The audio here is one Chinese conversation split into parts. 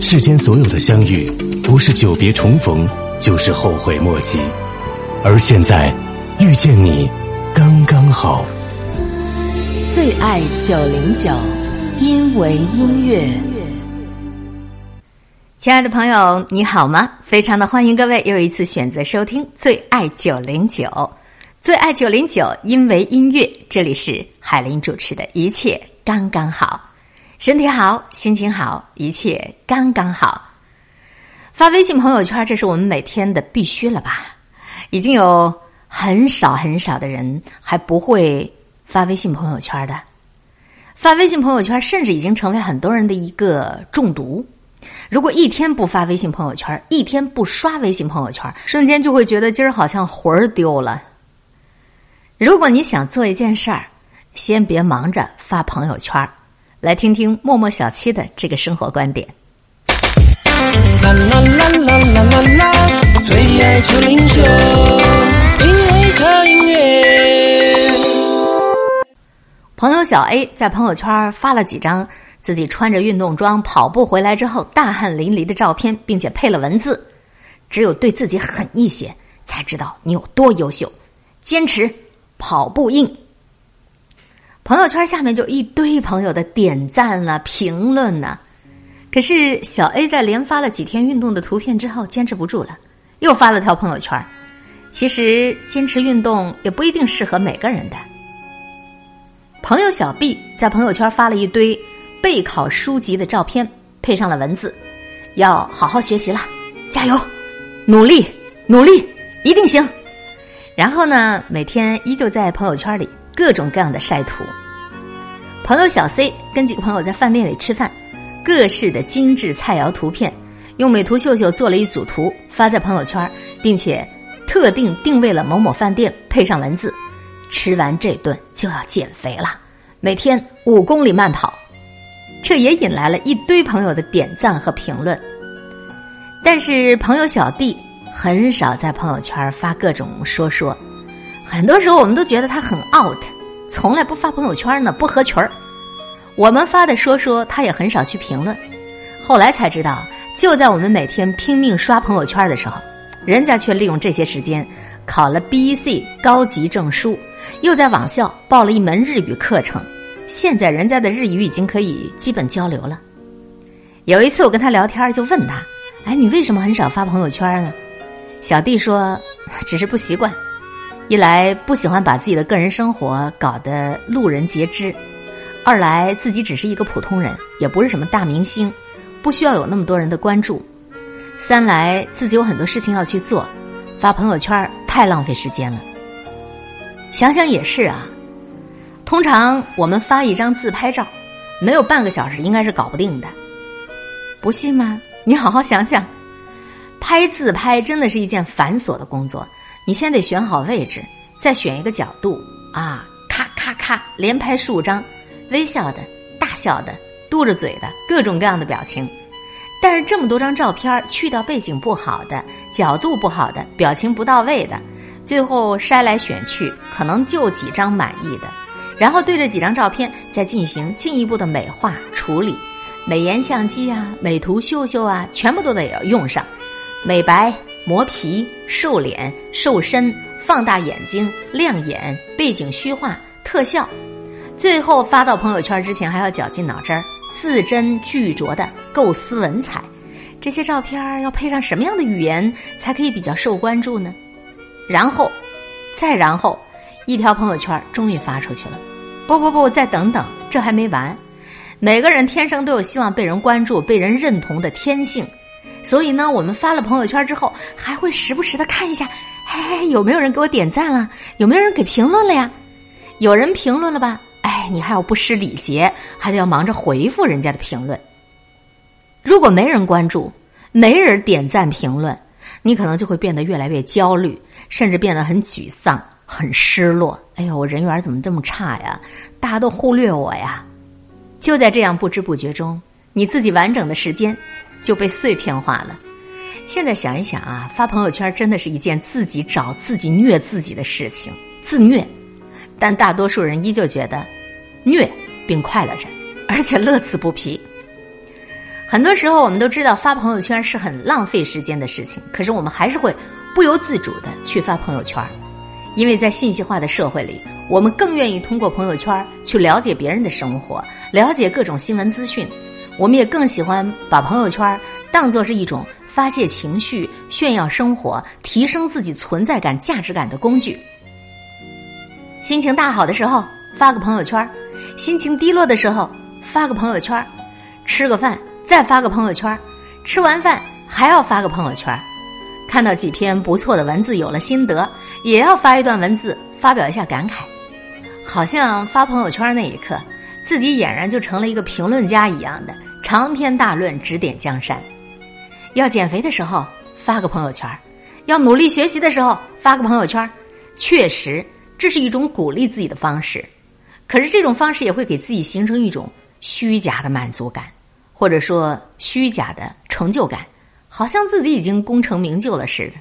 世间所有的相遇，不是久别重逢，就是后悔莫及。而现在，遇见你，刚刚好。最爱九零九，因为音乐。亲爱的朋友，你好吗？非常的欢迎各位又一次选择收听最爱九零九，最爱九零九，因为音乐。这里是海林主持的一切刚刚好，身体好，心情好，一切刚刚好。发微信朋友圈，这是我们每天的必须了吧？已经有很少很少的人还不会发微信朋友圈的，发微信朋友圈甚至已经成为很多人的一个中毒。如果一天不发微信朋友圈，一天不刷微信朋友圈，瞬间就会觉得今儿好像魂儿丢了。如果你想做一件事儿，先别忙着发朋友圈，来听听默默小七的这个生活观点。啦啦啦啦啦啦啦，最爱九零九，因为这音乐。朋友小 A 在朋友圈发了几张。自己穿着运动装跑步回来之后大汗淋漓的照片，并且配了文字。只有对自己狠一些，才知道你有多优秀。坚持跑步硬。朋友圈下面就一堆朋友的点赞了、评论呢。可是小 A 在连发了几天运动的图片之后，坚持不住了，又发了条朋友圈。其实坚持运动也不一定适合每个人的。朋友小 B 在朋友圈发了一堆。备考书籍的照片配上了文字，要好好学习了，加油，努力，努力，一定行。然后呢，每天依旧在朋友圈里各种各样的晒图。朋友小 C 跟几个朋友在饭店里吃饭，各式的精致菜肴图片，用美图秀秀做了一组图发在朋友圈，并且特定定位了某某饭店，配上文字：吃完这顿就要减肥了，每天五公里慢跑。这也引来了一堆朋友的点赞和评论，但是朋友小弟很少在朋友圈发各种说说，很多时候我们都觉得他很 out，从来不发朋友圈呢，不合群儿。我们发的说说，他也很少去评论。后来才知道，就在我们每天拼命刷朋友圈的时候，人家却利用这些时间考了 BEC 高级证书，又在网校报了一门日语课程。现在人家的日语已经可以基本交流了。有一次我跟他聊天，就问他：“哎，你为什么很少发朋友圈呢？”小弟说：“只是不习惯，一来不喜欢把自己的个人生活搞得路人皆知；二来自己只是一个普通人，也不是什么大明星，不需要有那么多人的关注；三来自己有很多事情要去做，发朋友圈太浪费时间了。想想也是啊。”通常我们发一张自拍照，没有半个小时应该是搞不定的，不信吗？你好好想想，拍自拍真的是一件繁琐的工作。你先得选好位置，再选一个角度啊，咔咔咔，连拍数张，微笑的、大笑的、嘟着嘴的，各种各样的表情。但是这么多张照片，去掉背景不好的、角度不好的、表情不到位的，最后筛来选去，可能就几张满意的。然后对着几张照片再进行进一步的美化处理，美颜相机啊、美图秀秀啊，全部都得要用上。美白、磨皮、瘦脸、瘦身、放大眼睛、亮眼、背景虚化、特效，最后发到朋友圈之前还要绞尽脑汁儿，字斟句酌的构思文采。这些照片要配上什么样的语言才可以比较受关注呢？然后，再然后。一条朋友圈终于发出去了，不不不，再等等，这还没完。每个人天生都有希望被人关注、被人认同的天性，所以呢，我们发了朋友圈之后，还会时不时的看一下，嘿，有没有人给我点赞了？有没有人给评论了呀？有人评论了吧？哎，你还要不失礼节，还得要忙着回复人家的评论。如果没人关注，没人点赞评论，你可能就会变得越来越焦虑，甚至变得很沮丧。很失落，哎呦，我人缘怎么这么差呀？大家都忽略我呀！就在这样不知不觉中，你自己完整的时间就被碎片化了。现在想一想啊，发朋友圈真的是一件自己找自己虐自己的事情，自虐。但大多数人依旧觉得虐并快乐着，而且乐此不疲。很多时候，我们都知道发朋友圈是很浪费时间的事情，可是我们还是会不由自主的去发朋友圈，因为在信息化的社会里，我们更愿意通过朋友圈去了解别人的生活，了解各种新闻资讯。我们也更喜欢把朋友圈当做是一种发泄情绪、炫耀生活、提升自己存在感、价值感的工具。心情大好的时候发个朋友圈，心情低落的时候发个朋友圈，吃个饭。再发个朋友圈，吃完饭还要发个朋友圈，看到几篇不错的文字有了心得，也要发一段文字发表一下感慨，好像发朋友圈那一刻，自己俨然就成了一个评论家一样的长篇大论指点江山。要减肥的时候发个朋友圈，要努力学习的时候发个朋友圈，确实这是一种鼓励自己的方式，可是这种方式也会给自己形成一种虚假的满足感。或者说虚假的成就感，好像自己已经功成名就了似的。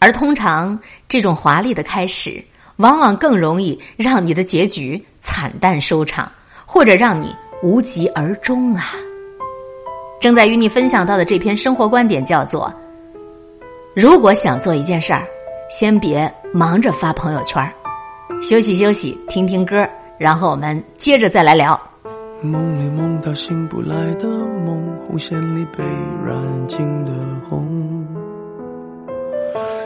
而通常这种华丽的开始，往往更容易让你的结局惨淡收场，或者让你无疾而终啊！正在与你分享到的这篇生活观点叫做：如果想做一件事儿，先别忙着发朋友圈儿休息休息，听听歌，然后我们接着再来聊。梦里梦到醒不来的梦，红线里被染尽的红，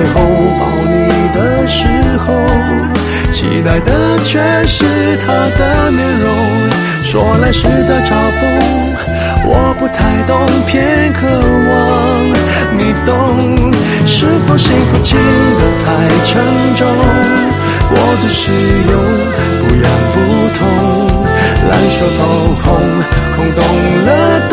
背后抱你的时候，期待的却是他的面容。说来是在嘲讽，我不太懂，偏渴望你懂。是否幸福轻得太沉重？我的使用，不痒不痛。烂熟透红，空洞了的，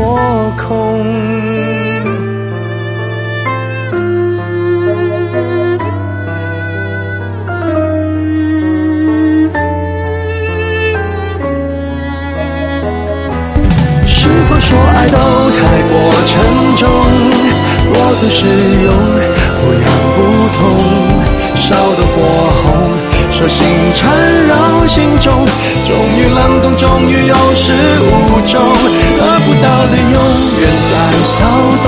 中，我的使用，不痒不痛，烧得火红，手心缠绕心中，终于冷冻，终于有始无终，得不到的永远在骚动，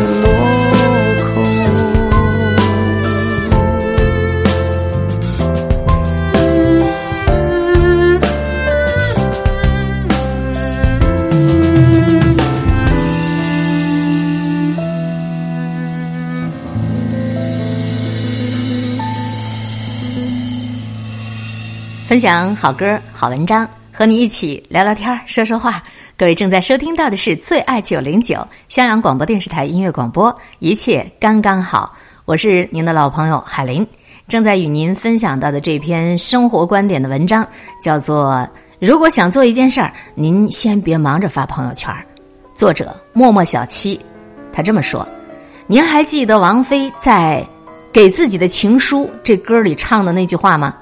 分享好歌、好文章，和你一起聊聊天、说说话。各位正在收听到的是最爱九零九襄阳广播电视台音乐广播，一切刚刚好。我是您的老朋友海林，正在与您分享到的这篇生活观点的文章，叫做《如果想做一件事儿，您先别忙着发朋友圈》。作者默默小七，他这么说：“您还记得王菲在《给自己的情书》这歌里唱的那句话吗？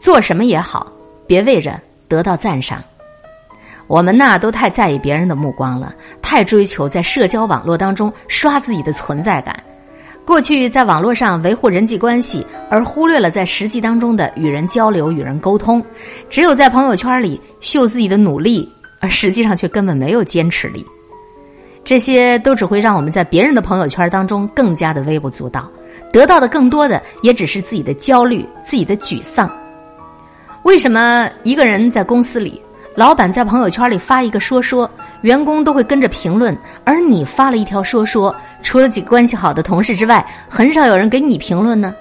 做什么也好，别为着得到赞赏。我们呐，都太在意别人的目光了，太追求在社交网络当中刷自己的存在感。过去在网络上维护人际关系，而忽略了在实际当中的与人交流、与人沟通。只有在朋友圈里秀自己的努力，而实际上却根本没有坚持力。”这些都只会让我们在别人的朋友圈当中更加的微不足道，得到的更多的也只是自己的焦虑、自己的沮丧。为什么一个人在公司里，老板在朋友圈里发一个说说，员工都会跟着评论，而你发了一条说说，除了几个关系好的同事之外，很少有人给你评论呢？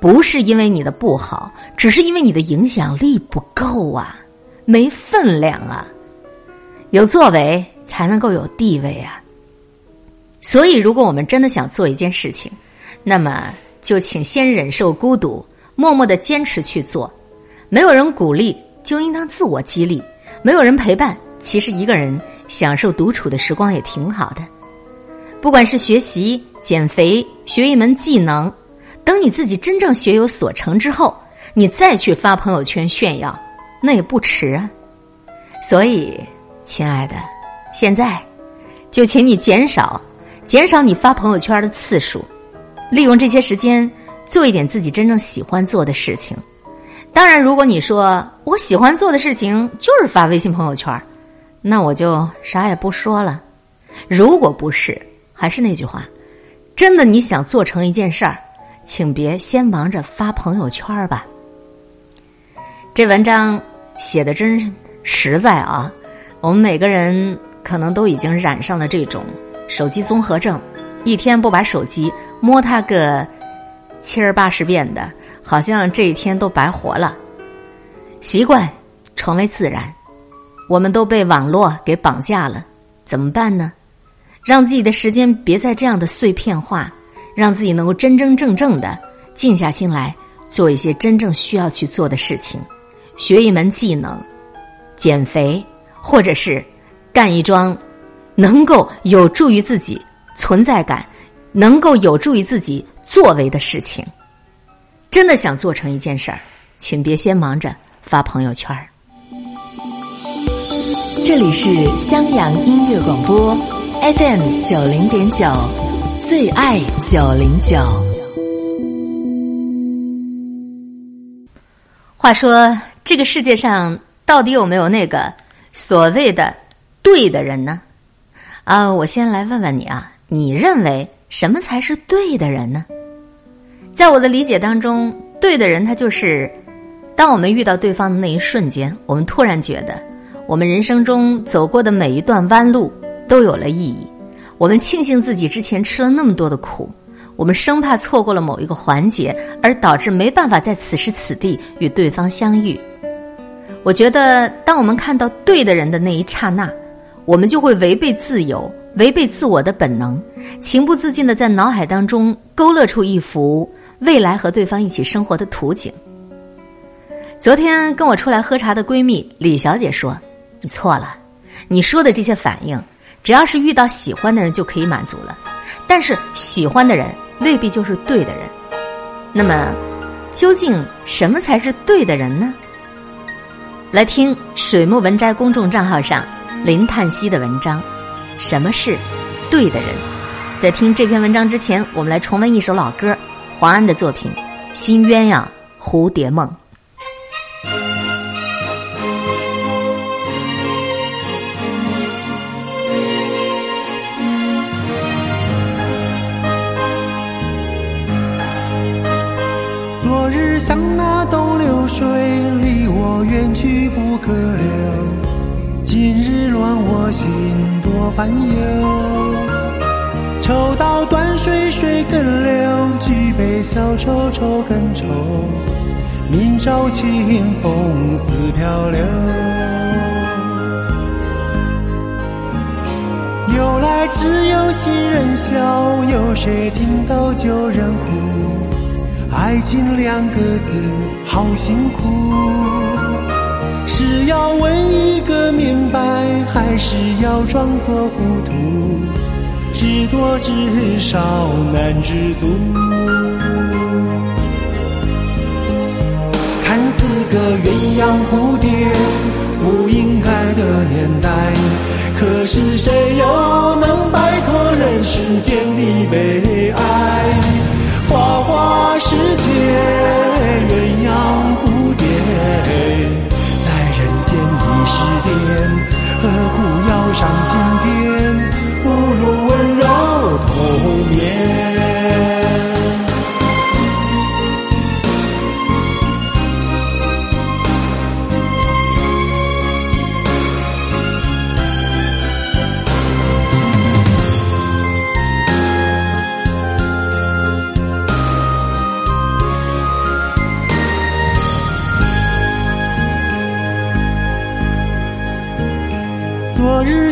不是因为你的不好，只是因为你的影响力不够啊，没分量啊，有作为。才能够有地位啊！所以，如果我们真的想做一件事情，那么就请先忍受孤独，默默的坚持去做。没有人鼓励，就应当自我激励；没有人陪伴，其实一个人享受独处的时光也挺好的。不管是学习、减肥、学一门技能，等你自己真正学有所成之后，你再去发朋友圈炫耀，那也不迟啊。所以，亲爱的。现在，就请你减少，减少你发朋友圈的次数，利用这些时间做一点自己真正喜欢做的事情。当然，如果你说我喜欢做的事情就是发微信朋友圈，那我就啥也不说了。如果不是，还是那句话，真的你想做成一件事儿，请别先忙着发朋友圈吧。这文章写的真实在啊，我们每个人。可能都已经染上了这种手机综合症，一天不把手机摸它个七儿八十遍的，好像这一天都白活了。习惯成为自然，我们都被网络给绑架了，怎么办呢？让自己的时间别再这样的碎片化，让自己能够真真正正的静下心来做一些真正需要去做的事情，学一门技能，减肥，或者是。干一桩能够有助于自己存在感、能够有助于自己作为的事情。真的想做成一件事儿，请别先忙着发朋友圈儿。这里是襄阳音乐广播 FM 九零点九，最爱九零九。话说，这个世界上到底有没有那个所谓的？对的人呢？啊，我先来问问你啊，你认为什么才是对的人呢？在我的理解当中，对的人他就是，当我们遇到对方的那一瞬间，我们突然觉得，我们人生中走过的每一段弯路都有了意义。我们庆幸自己之前吃了那么多的苦，我们生怕错过了某一个环节，而导致没办法在此时此地与对方相遇。我觉得，当我们看到对的人的那一刹那。我们就会违背自由，违背自我的本能，情不自禁的在脑海当中勾勒出一幅未来和对方一起生活的图景。昨天跟我出来喝茶的闺蜜李小姐说：“你错了，你说的这些反应，只要是遇到喜欢的人就可以满足了，但是喜欢的人未必就是对的人。那么，究竟什么才是对的人呢？”来听水木文摘公众账号上。林叹息的文章，什么是对的人？在听这篇文章之前，我们来重温一首老歌，黄安的作品《新鸳鸯蝴蝶梦》。昨日像那东流水，离我远去不可留。今日乱我心多烦忧，抽刀水水更流，举杯消愁愁更愁。明朝清风似飘流。由来只有新人笑，有谁听到旧人哭？爱情两个字好辛苦，是要问一个明白，还是要装作糊涂？知多知少难知足。看似个鸳鸯蝴蝶不应该的年代，可是谁又能摆脱人世间的悲哀？花花世界，鸳鸯蝴蝶，在人间已是癫，何苦要上青天？不如温柔同眠。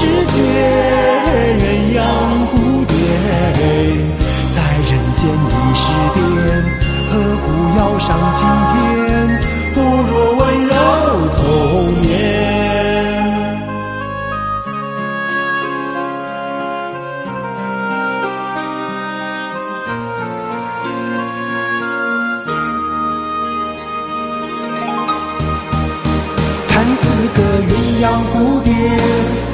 世界，鸳鸯蝴蝶，在人间已是癫，何苦要上青天？不如温柔童年。看似个鸳鸯蝴蝶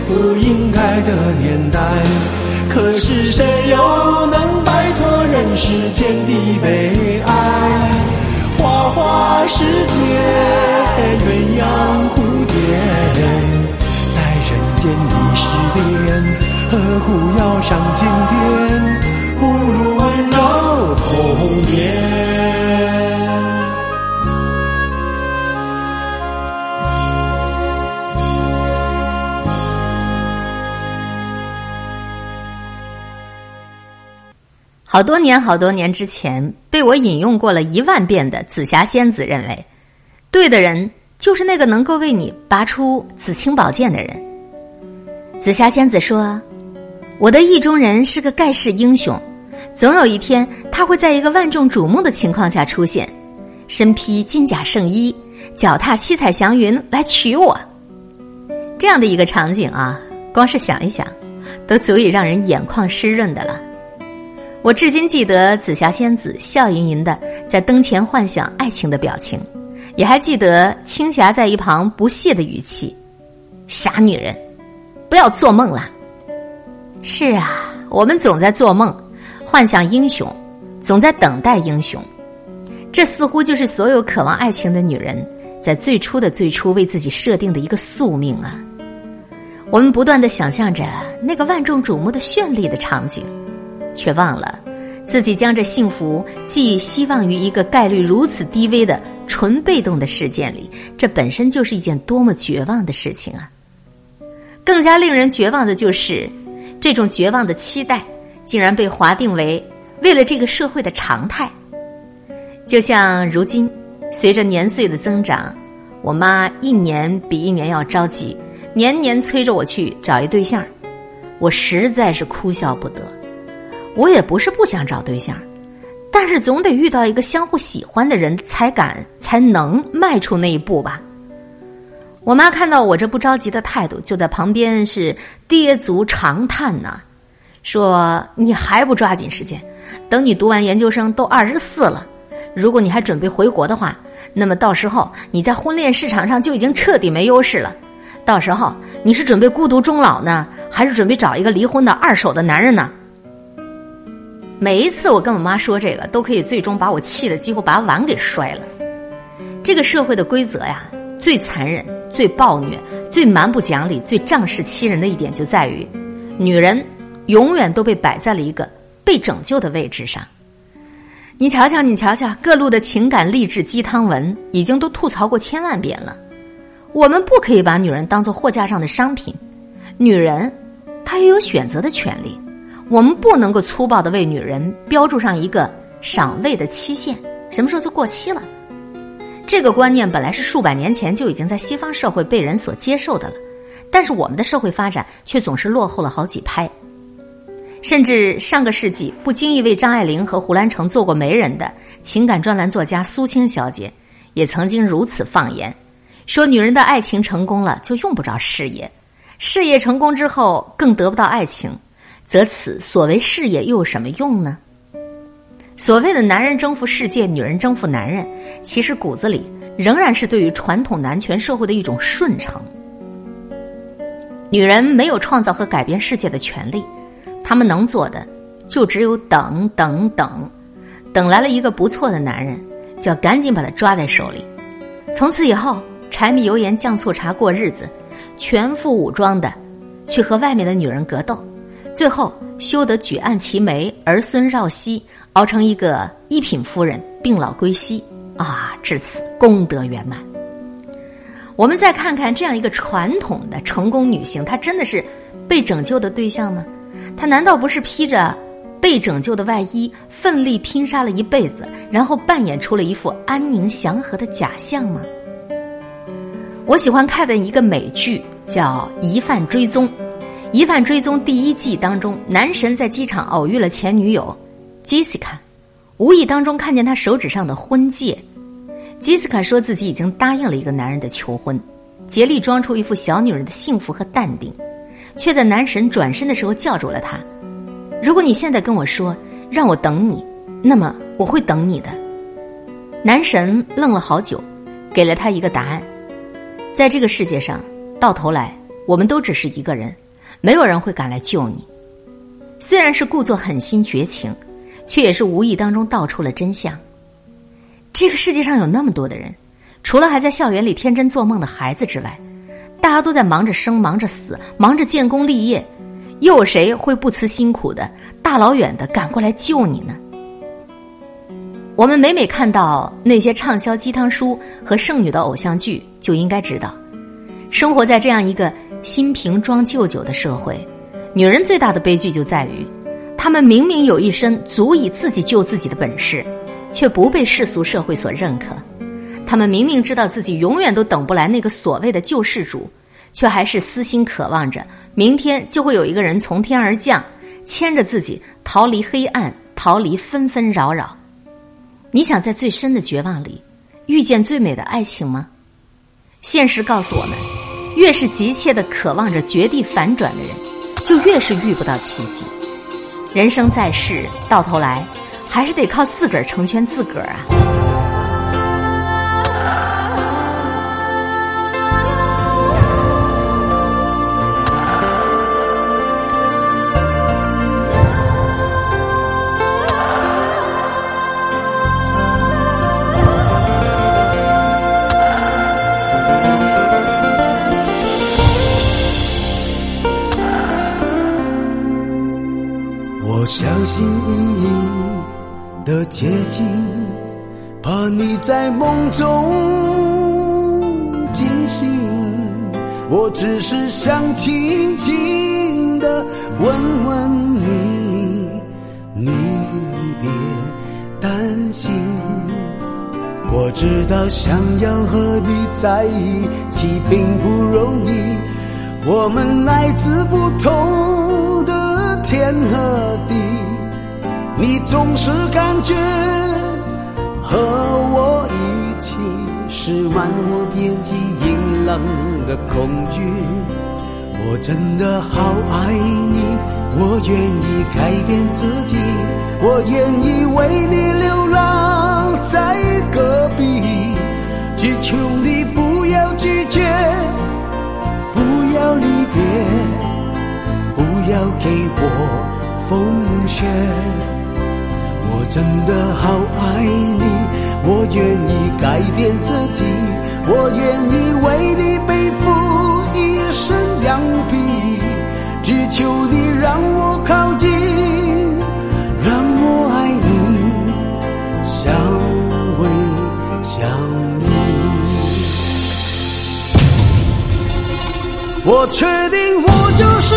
不应该的年代，可是谁又能摆脱人世间的悲哀？花花世界，鸳鸯蝴蝶，在人间已是癫，何苦要上青天？不如温柔童年。好多年好多年之前，被我引用过了一万遍的紫霞仙子认为，对的人就是那个能够为你拔出紫青宝剑的人。紫霞仙子说：“我的意中人是个盖世英雄，总有一天他会在一个万众瞩目的情况下出现，身披金甲圣衣，脚踏七彩祥云来娶我。”这样的一个场景啊，光是想一想，都足以让人眼眶湿润的了。我至今记得紫霞仙子笑吟吟的在灯前幻想爱情的表情，也还记得青霞在一旁不屑的语气：“傻女人，不要做梦啦。”是啊，我们总在做梦，幻想英雄，总在等待英雄。这似乎就是所有渴望爱情的女人在最初的最初为自己设定的一个宿命啊！我们不断的想象着那个万众瞩目的绚丽的场景。却忘了，自己将这幸福寄希望于一个概率如此低微的纯被动的事件里，这本身就是一件多么绝望的事情啊！更加令人绝望的就是，这种绝望的期待竟然被划定为为了这个社会的常态。就像如今，随着年岁的增长，我妈一年比一年要着急，年年催着我去找一对象，我实在是哭笑不得。我也不是不想找对象，但是总得遇到一个相互喜欢的人，才敢才能迈出那一步吧。我妈看到我这不着急的态度，就在旁边是跌足长叹呐，说：“你还不抓紧时间，等你读完研究生都二十四了，如果你还准备回国的话，那么到时候你在婚恋市场上就已经彻底没优势了。到时候你是准备孤独终老呢，还是准备找一个离婚的二手的男人呢？”每一次我跟我妈说这个，都可以最终把我气的几乎把碗给摔了。这个社会的规则呀，最残忍。最暴虐、最蛮不讲理、最仗势欺人的一点，就在于，女人永远都被摆在了一个被拯救的位置上。你瞧瞧，你瞧瞧，各路的情感励志鸡汤文已经都吐槽过千万遍了。我们不可以把女人当做货架上的商品，女人她也有选择的权利。我们不能够粗暴的为女人标注上一个赏味的期限，什么时候就过期了。这个观念本来是数百年前就已经在西方社会被人所接受的了，但是我们的社会发展却总是落后了好几拍。甚至上个世纪不经意为张爱玲和胡兰成做过媒人的情感专栏作家苏青小姐，也曾经如此放言，说女人的爱情成功了就用不着事业，事业成功之后更得不到爱情，则此所谓事业又有什么用呢？所谓的男人征服世界，女人征服男人，其实骨子里仍然是对于传统男权社会的一种顺承。女人没有创造和改变世界的权利，她们能做的就只有等等等，等来了一个不错的男人，就要赶紧把他抓在手里。从此以后，柴米油盐酱醋茶过日子，全副武装的去和外面的女人格斗，最后修得举案齐眉，儿孙绕膝。熬成一个一品夫人，病老归西啊！至此功德圆满。我们再看看这样一个传统的成功女性，她真的是被拯救的对象吗？她难道不是披着被拯救的外衣，奋力拼杀了一辈子，然后扮演出了一副安宁祥和的假象吗？我喜欢看的一个美剧叫《疑犯追踪》，《疑犯追踪》第一季当中，男神在机场偶遇了前女友。杰西卡无意当中看见他手指上的婚戒，杰西卡说自己已经答应了一个男人的求婚，竭力装出一副小女人的幸福和淡定，却在男神转身的时候叫住了他。如果你现在跟我说让我等你，那么我会等你的。男神愣了好久，给了他一个答案：在这个世界上，到头来我们都只是一个人，没有人会赶来救你。虽然是故作狠心绝情。却也是无意当中道出了真相。这个世界上有那么多的人，除了还在校园里天真做梦的孩子之外，大家都在忙着生、忙着死、忙着建功立业，又有谁会不辞辛苦的大老远的赶过来救你呢？我们每每看到那些畅销鸡汤书和剩女的偶像剧，就应该知道，生活在这样一个新瓶装旧酒的社会，女人最大的悲剧就在于。她们明明有一身足以自己救自己的本事，却不被世俗社会所认可；她们明明知道自己永远都等不来那个所谓的救世主，却还是私心渴望着明天就会有一个人从天而降，牵着自己逃离黑暗，逃离纷纷扰扰。你想在最深的绝望里遇见最美的爱情吗？现实告诉我们，越是急切的渴望着绝地反转的人，就越是遇不到奇迹。人生在世，到头来还是得靠自个儿成全自个儿啊。的接近，怕你在梦中惊醒。我只是想轻轻的问问你，你别担心。我知道想要和你在一起并不容易，我们来自不同的天和地。你总是感觉和我一起是漫无边际阴冷的恐惧。我真的好爱你，我愿意改变自己，我愿意为你流浪在戈壁，只求你不要拒绝，不要离别，不要给我风雪。真的好爱你，我愿意改变自己，我愿意为你背负一身羊皮，只求你让我靠近，让我爱你，相偎相依。我确定我就是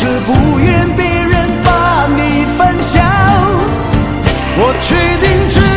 是不愿别人把你分享。我确定只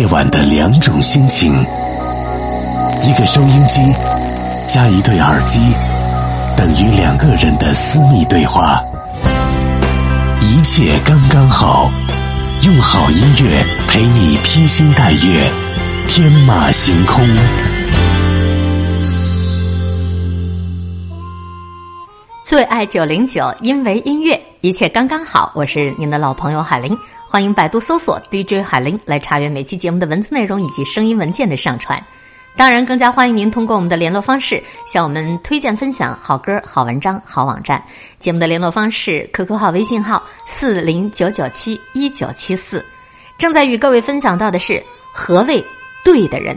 夜晚的两种心情。一个收音机加一对耳机，等于两个人的私密对话。一切刚刚好，用好音乐陪你披星戴月，天马行空。最爱九零九，因为音乐一切刚刚好。我是您的老朋友海玲，欢迎百度搜索 DJ 海玲来查阅每期节目的文字内容以及声音文件的上传。当然，更加欢迎您通过我们的联络方式向我们推荐分享好歌、好文章、好网站。节目的联络方式：QQ 号、微信号四零九九七一九七四。正在与各位分享到的是何谓对的人？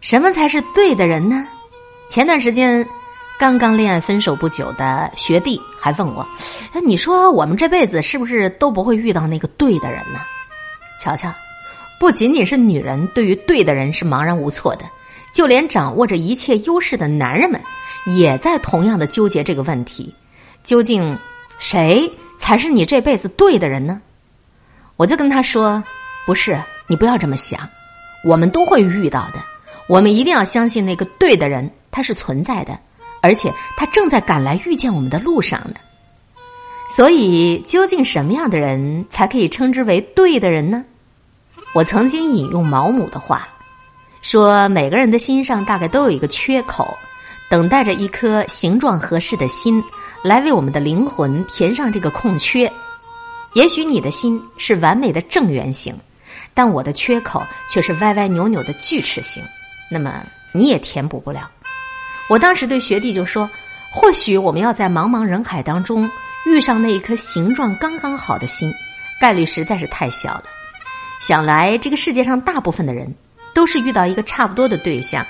什么才是对的人呢？前段时间刚刚恋爱分手不久的学弟还问我：“哎，你说我们这辈子是不是都不会遇到那个对的人呢？”瞧瞧，不仅仅是女人对于对的人是茫然无措的，就连掌握着一切优势的男人们，也在同样的纠结这个问题：究竟谁才是你这辈子对的人呢？我就跟他说：“不是，你不要这么想，我们都会遇到的。我们一定要相信那个对的人，他是存在的，而且他正在赶来遇见我们的路上呢。所以，究竟什么样的人才可以称之为对的人呢？我曾经引用毛姆的话，说每个人的心上大概都有一个缺口，等待着一颗形状合适的心来为我们的灵魂填上这个空缺。也许你的心是完美的正圆形，但我的缺口却是歪歪扭扭的锯齿形，那么你也填补不了。我当时对学弟就说：“或许我们要在茫茫人海当中遇上那一颗形状刚刚好的心，概率实在是太小了。想来这个世界上大部分的人都是遇到一个差不多的对象，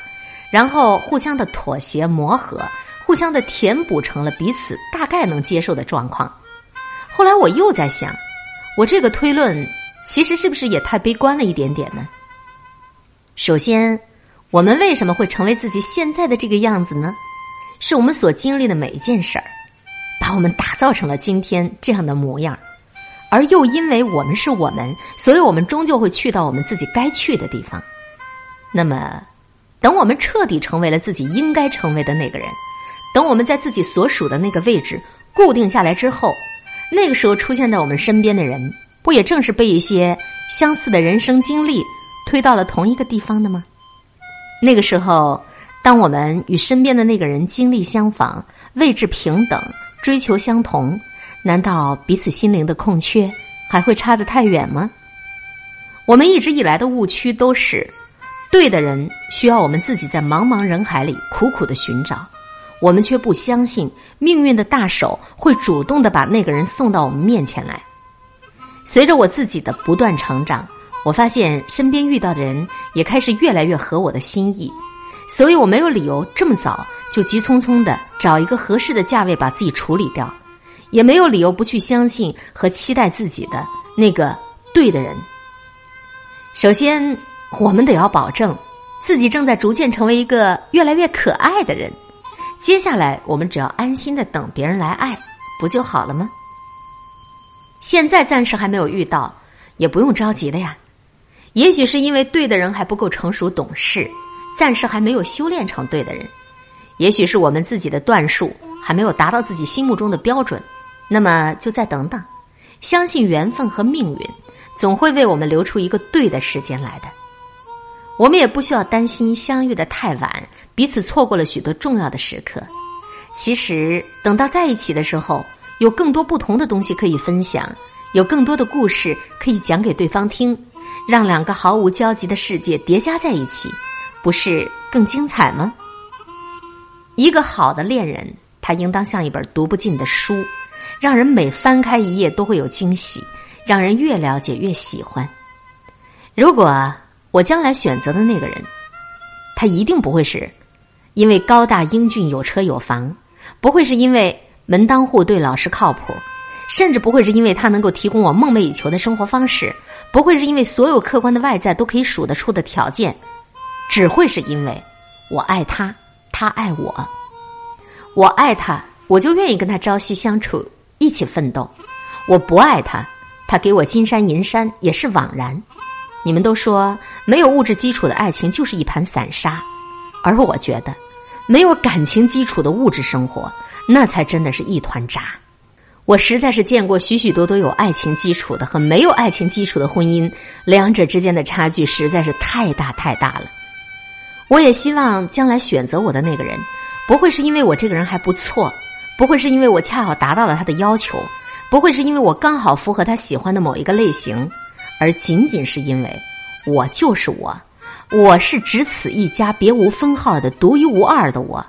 然后互相的妥协磨合，互相的填补成了彼此大概能接受的状况。后来我又在想，我这个推论其实是不是也太悲观了一点点呢？首先。我们为什么会成为自己现在的这个样子呢？是我们所经历的每一件事儿，把我们打造成了今天这样的模样。而又因为我们是我们，所以我们终究会去到我们自己该去的地方。那么，等我们彻底成为了自己应该成为的那个人，等我们在自己所属的那个位置固定下来之后，那个时候出现在我们身边的人，不也正是被一些相似的人生经历推到了同一个地方的吗？那个时候，当我们与身边的那个人经历相仿、位置平等、追求相同，难道彼此心灵的空缺还会差得太远吗？我们一直以来的误区都是：对的人需要我们自己在茫茫人海里苦苦的寻找，我们却不相信命运的大手会主动的把那个人送到我们面前来。随着我自己的不断成长。我发现身边遇到的人也开始越来越合我的心意，所以我没有理由这么早就急匆匆的找一个合适的价位把自己处理掉，也没有理由不去相信和期待自己的那个对的人。首先，我们得要保证自己正在逐渐成为一个越来越可爱的人，接下来我们只要安心的等别人来爱，不就好了吗？现在暂时还没有遇到，也不用着急的呀。也许是因为对的人还不够成熟懂事，暂时还没有修炼成对的人；也许是我们自己的段数还没有达到自己心目中的标准，那么就再等等，相信缘分和命运总会为我们留出一个对的时间来的。我们也不需要担心相遇的太晚，彼此错过了许多重要的时刻。其实等到在一起的时候，有更多不同的东西可以分享，有更多的故事可以讲给对方听。让两个毫无交集的世界叠加在一起，不是更精彩吗？一个好的恋人，他应当像一本读不尽的书，让人每翻开一页都会有惊喜，让人越了解越喜欢。如果我将来选择的那个人，他一定不会是因为高大英俊、有车有房，不会是因为门当户对、老实靠谱。甚至不会是因为他能够提供我梦寐以求的生活方式，不会是因为所有客观的外在都可以数得出的条件，只会是因为我爱他，他爱我，我爱他，我就愿意跟他朝夕相处，一起奋斗；我不爱他，他给我金山银山也是枉然。你们都说没有物质基础的爱情就是一盘散沙，而我觉得没有感情基础的物质生活，那才真的是一团渣。我实在是见过许许多多有爱情基础的和没有爱情基础的婚姻，两者之间的差距实在是太大太大了。我也希望将来选择我的那个人，不会是因为我这个人还不错，不会是因为我恰好达到了他的要求，不会是因为我刚好符合他喜欢的某一个类型，而仅仅是因为我就是我，我是只此一家别无分号的独一无二的我，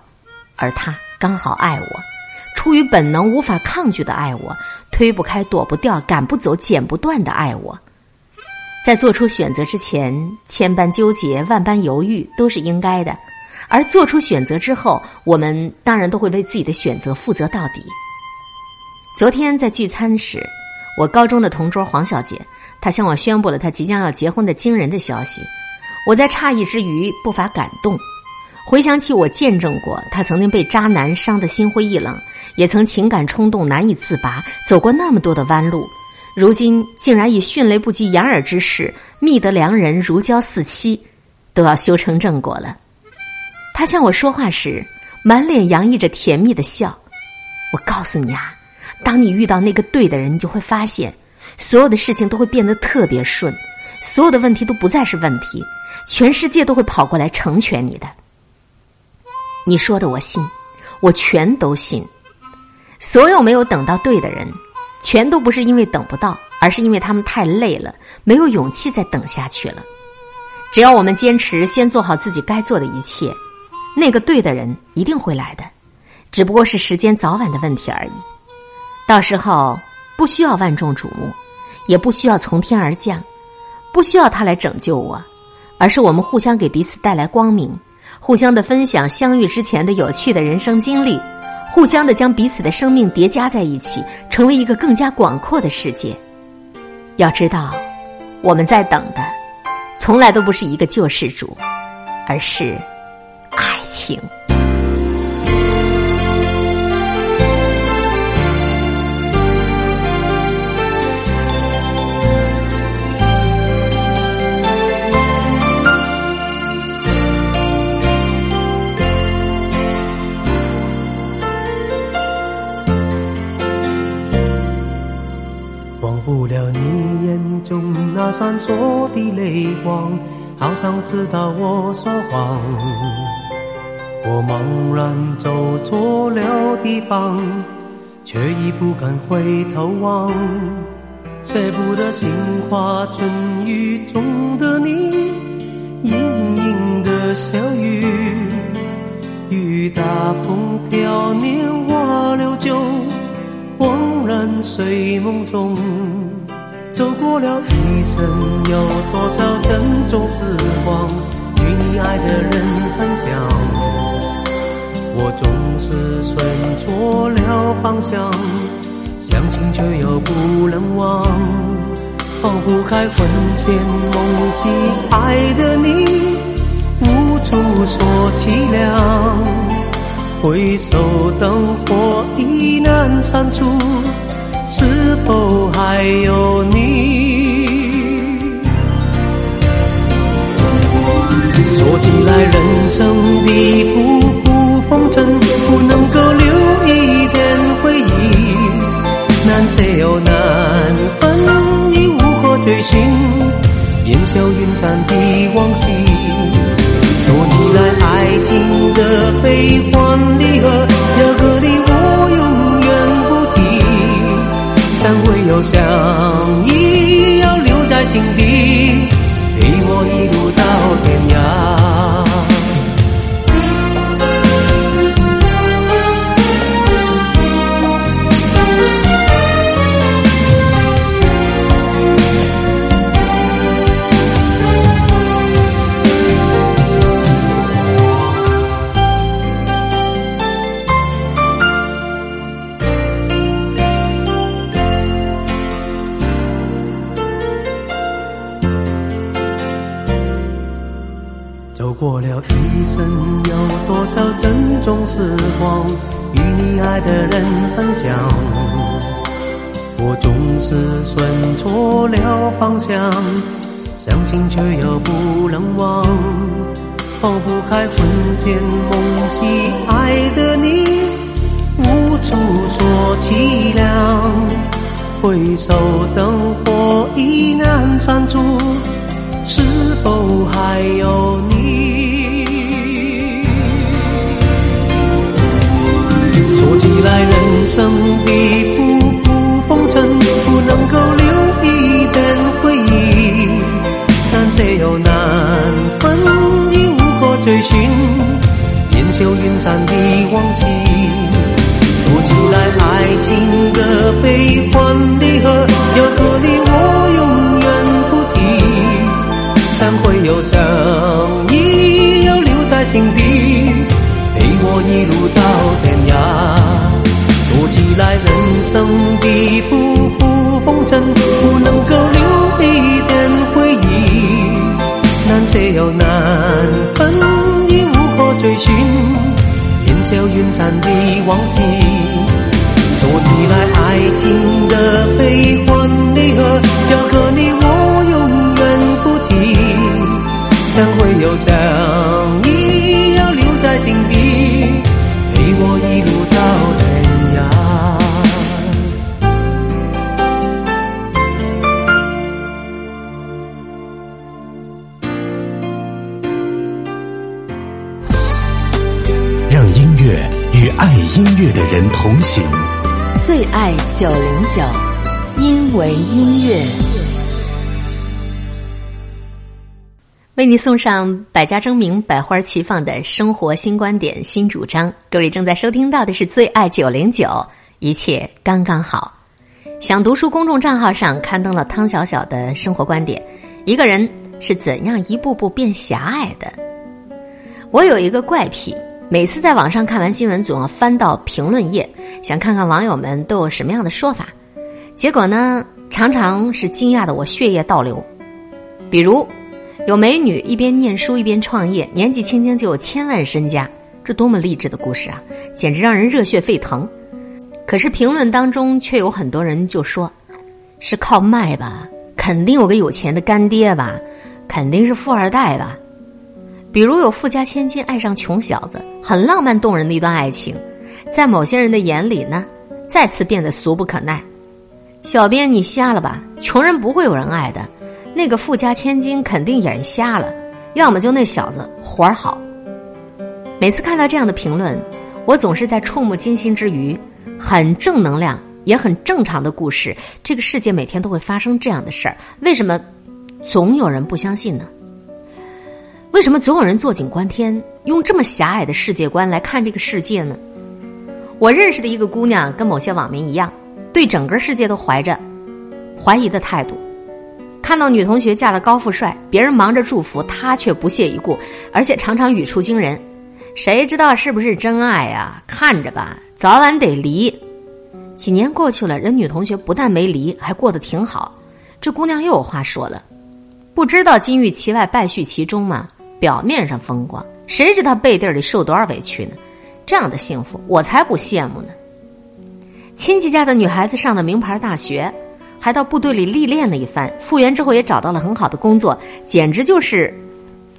而他刚好爱我。出于本能无法抗拒的爱我，推不开躲不掉赶不走剪不断的爱我，在做出选择之前千般纠结万般犹豫都是应该的，而做出选择之后，我们当然都会为自己的选择负责到底。昨天在聚餐时，我高中的同桌黄小姐，她向我宣布了她即将要结婚的惊人的消息，我在诧异之余不乏感动，回想起我见证过她曾经被渣男伤得心灰意冷。也曾情感冲动难以自拔，走过那么多的弯路，如今竟然以迅雷不及掩耳之势觅得良人，如胶似漆，都要修成正果了。他向我说话时，满脸洋溢着甜蜜的笑。我告诉你啊，当你遇到那个对的人，你就会发现，所有的事情都会变得特别顺，所有的问题都不再是问题，全世界都会跑过来成全你的。你说的我信，我全都信。所有没有等到对的人，全都不是因为等不到，而是因为他们太累了，没有勇气再等下去了。只要我们坚持，先做好自己该做的一切，那个对的人一定会来的，只不过是时间早晚的问题而已。到时候不需要万众瞩目，也不需要从天而降，不需要他来拯救我，而是我们互相给彼此带来光明。互相的分享相遇之前的有趣的人生经历，互相的将彼此的生命叠加在一起，成为一个更加广阔的世界。要知道，我们在等的，从来都不是一个救世主，而是爱情。闪烁的泪光，好像知道我说谎。我茫然走错了地方，却已不敢回头望。舍不得杏花春雨中的你，盈盈的小雨，雨打风飘，年华流久，恍然睡梦中。走过了一生，有多少珍重时光与你爱的人分享？我总是选错了方向，相信却又不能忘。放不开魂牵梦系爱的你，无处说凄凉。回首灯火已难删除。是否还有你？说起来，人生的浮浮风尘，不能够留一点回忆，难舍又难分，已无可追寻，烟消云散的往昔。说起来，爱情的悲欢离合，就像，方向，相信却又不能忘。放不开魂牵梦系爱的你，无处说凄凉。回首灯往为你送上百家争鸣、百花齐放的生活新观点、新主张。各位正在收听到的是最爱九零九，一切刚刚好。想读书公众账号上刊登了汤小小的生活观点：一个人是怎样一步步变狭隘的？我有一个怪癖，每次在网上看完新闻，总要翻到评论页，想看看网友们都有什么样的说法。结果呢，常常是惊讶的我血液倒流。比如，有美女一边念书一边创业，年纪轻轻就有千万身家，这多么励志的故事啊！简直让人热血沸腾。可是评论当中却有很多人就说：“是靠卖吧？肯定有个有钱的干爹吧？肯定是富二代吧？”比如有富家千金爱上穷小子，很浪漫动人的一段爱情，在某些人的眼里呢，再次变得俗不可耐。小编，你瞎了吧？穷人不会有人爱的，那个富家千金肯定眼瞎了，要么就那小子活儿好。每次看到这样的评论，我总是在触目惊心之余。很正能量，也很正常的故事。这个世界每天都会发生这样的事儿，为什么总有人不相信呢？为什么总有人坐井观天，用这么狭隘的世界观来看这个世界呢？我认识的一个姑娘，跟某些网民一样，对整个世界都怀着怀疑的态度。看到女同学嫁了高富帅，别人忙着祝福，她却不屑一顾，而且常常语出惊人。谁知道是不是真爱呀？看着吧。早晚得离，几年过去了，人女同学不但没离，还过得挺好。这姑娘又有话说了，不知道金玉其外，败絮其中吗？表面上风光，谁知道背地里受多少委屈呢？这样的幸福，我才不羡慕呢。亲戚家的女孩子上了名牌大学，还到部队里历练了一番，复员之后也找到了很好的工作，简直就是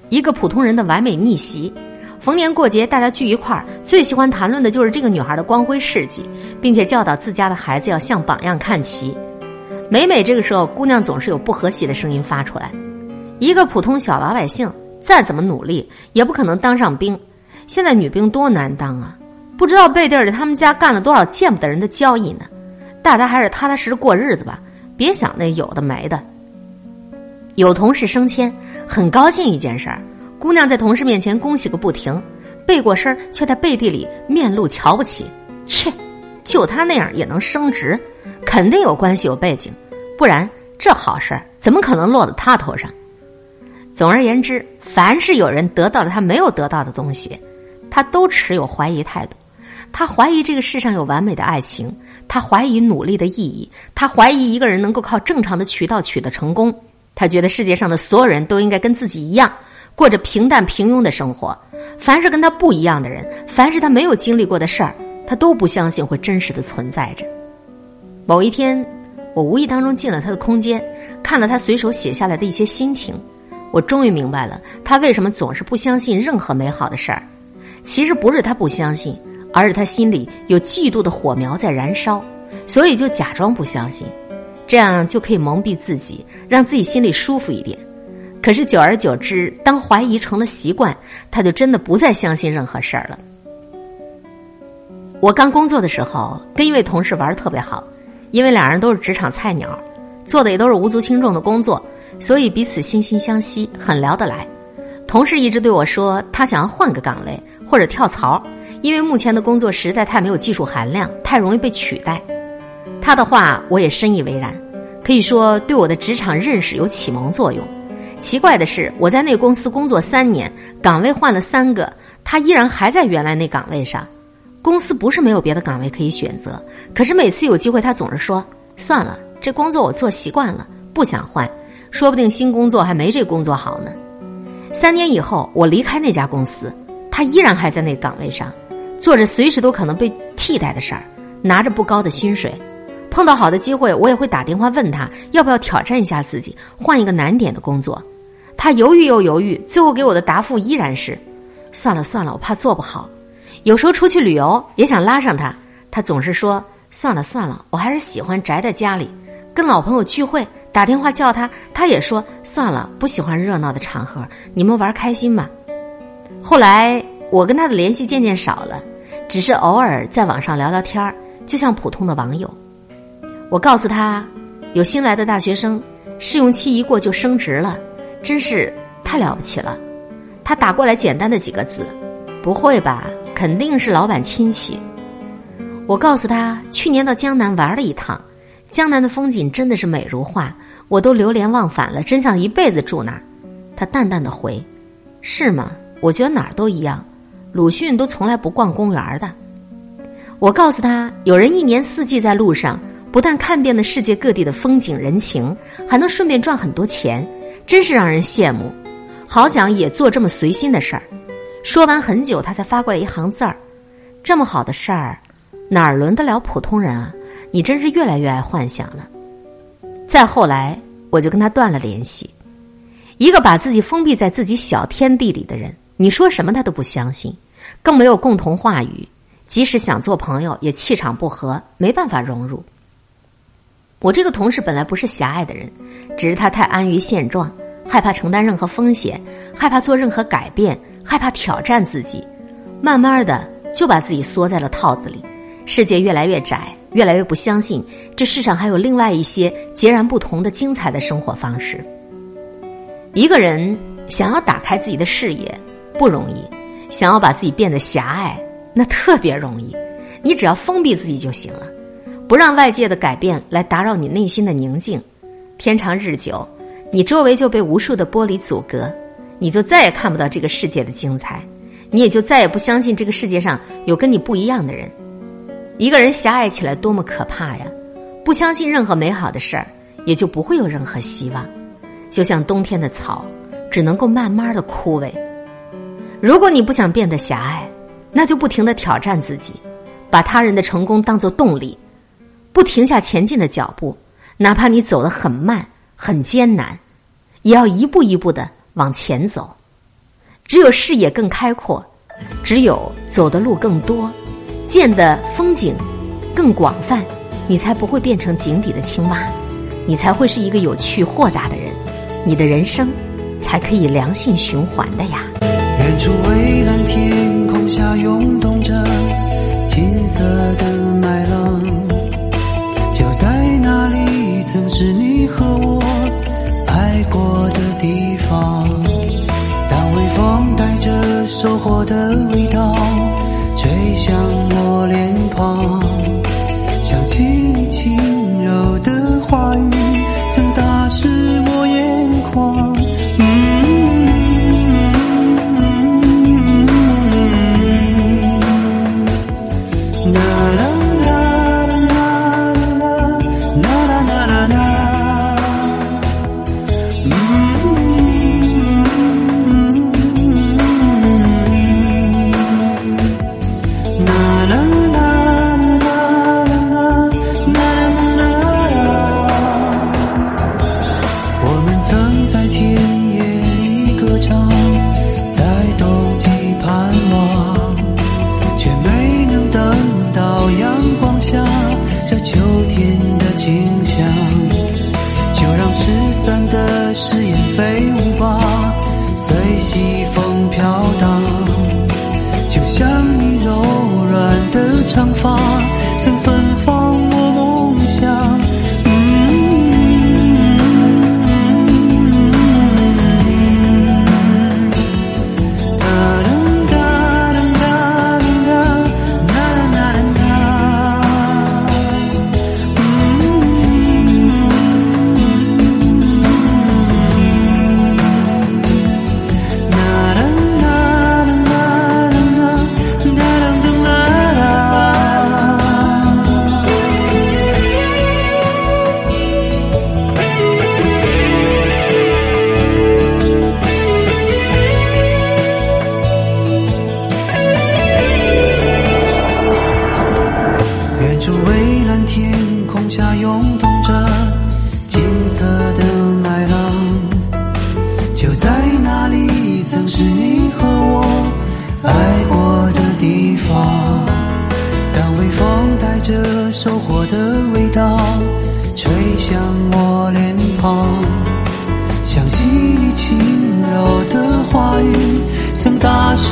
一个普通人的完美逆袭。逢年过节，大家聚一块儿，最喜欢谈论的就是这个女孩的光辉事迹，并且教导自家的孩子要向榜样看齐。每每这个时候，姑娘总是有不和谐的声音发出来：一个普通小老百姓，再怎么努力，也不可能当上兵。现在女兵多难当啊！不知道背地里他们家干了多少见不得人的交易呢？大家还是踏踏实实过日子吧，别想那有的没的。有同事升迁，很高兴一件事儿。姑娘在同事面前恭喜个不停，背过身却在背地里面露瞧不起。切，就他那样也能升职，肯定有关系有背景，不然这好事怎么可能落到他头上？总而言之，凡是有人得到了他没有得到的东西，他都持有怀疑态度。他怀疑这个世上有完美的爱情，他怀疑努力的意义，他怀疑一个人能够靠正常的渠道取得成功。他觉得世界上的所有人都应该跟自己一样。过着平淡平庸的生活，凡是跟他不一样的人，凡是他没有经历过的事儿，他都不相信会真实的存在着。某一天，我无意当中进了他的空间，看了他随手写下来的一些心情，我终于明白了他为什么总是不相信任何美好的事儿。其实不是他不相信，而是他心里有嫉妒的火苗在燃烧，所以就假装不相信，这样就可以蒙蔽自己，让自己心里舒服一点。可是久而久之，当怀疑成了习惯，他就真的不再相信任何事儿了。我刚工作的时候，跟一位同事玩特别好，因为两人都是职场菜鸟，做的也都是无足轻重的工作，所以彼此惺惺相惜，很聊得来。同事一直对我说，他想要换个岗位或者跳槽，因为目前的工作实在太没有技术含量，太容易被取代。他的话我也深以为然，可以说对我的职场认识有启蒙作用。奇怪的是，我在那公司工作三年，岗位换了三个，他依然还在原来那岗位上。公司不是没有别的岗位可以选择，可是每次有机会，他总是说：“算了，这工作我做习惯了，不想换。说不定新工作还没这工作好呢。”三年以后，我离开那家公司，他依然还在那岗位上，做着随时都可能被替代的事儿，拿着不高的薪水。碰到好的机会，我也会打电话问他要不要挑战一下自己，换一个难点的工作。他犹豫又犹豫，最后给我的答复依然是：“算了算了，我怕做不好。”有时候出去旅游也想拉上他，他总是说：“算了算了，我还是喜欢宅在家里。”跟老朋友聚会打电话叫他，他也说：“算了，不喜欢热闹的场合，你们玩开心吧。”后来我跟他的联系渐渐少了，只是偶尔在网上聊聊天儿，就像普通的网友。我告诉他，有新来的大学生，试用期一过就升职了，真是太了不起了。他打过来简单的几个字：“不会吧？肯定是老板亲戚。”我告诉他，去年到江南玩了一趟，江南的风景真的是美如画，我都流连忘返了，真想一辈子住那儿。他淡淡的回：“是吗？我觉得哪儿都一样。鲁迅都从来不逛公园的。”我告诉他，有人一年四季在路上，不但看遍了世界各地的风景人情，还能顺便赚很多钱，真是让人羡慕。好想也做这么随心的事儿。说完很久，他才发过来一行字儿：“这么好的事儿。”哪儿轮得了普通人啊！你真是越来越爱幻想了。再后来，我就跟他断了联系。一个把自己封闭在自己小天地里的人，你说什么他都不相信，更没有共同话语。即使想做朋友，也气场不合，没办法融入。我这个同事本来不是狭隘的人，只是他太安于现状，害怕承担任何风险，害怕做任何改变，害怕挑战自己，慢慢的就把自己缩在了套子里。世界越来越窄，越来越不相信这世上还有另外一些截然不同的精彩的生活方式。一个人想要打开自己的视野不容易，想要把自己变得狭隘那特别容易。你只要封闭自己就行了，不让外界的改变来打扰你内心的宁静。天长日久，你周围就被无数的玻璃阻隔，你就再也看不到这个世界的精彩，你也就再也不相信这个世界上有跟你不一样的人。一个人狭隘起来多么可怕呀！不相信任何美好的事儿，也就不会有任何希望。就像冬天的草，只能够慢慢的枯萎。如果你不想变得狭隘，那就不停的挑战自己，把他人的成功当做动力，不停下前进的脚步，哪怕你走得很慢、很艰难，也要一步一步的往前走。只有视野更开阔，只有走的路更多。见的风景更广泛，你才不会变成井底的青蛙，你才会是一个有趣豁达的人，你的人生才可以良性循环的呀。远处蔚蓝天空下涌动着金色的麦浪，就在那里，曾是你和我爱过的地方。当微风带着收获的味道。吹向我脸庞，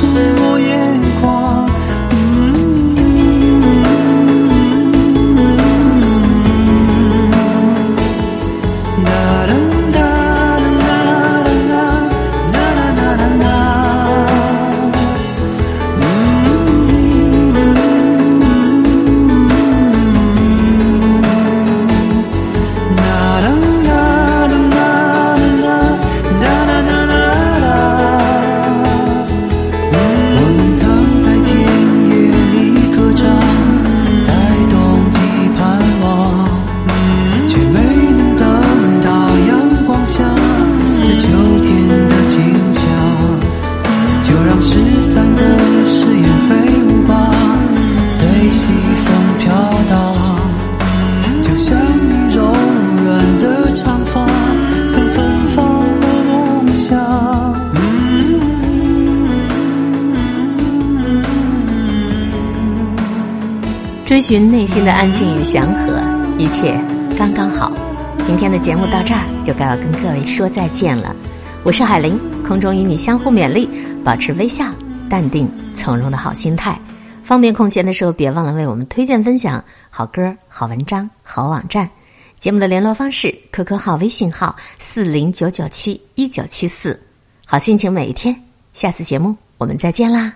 曾打寻内心的安静与祥和，一切刚刚好。今天的节目到这儿，又该要跟各位说再见了。我是海玲，空中与你相互勉励，保持微笑、淡定、从容的好心态。方便空闲的时候，别忘了为我们推荐分享好歌、好文章、好网站。节目的联络方式：QQ 号、微信号四零九九七一九七四。好心情每一天，下次节目我们再见啦。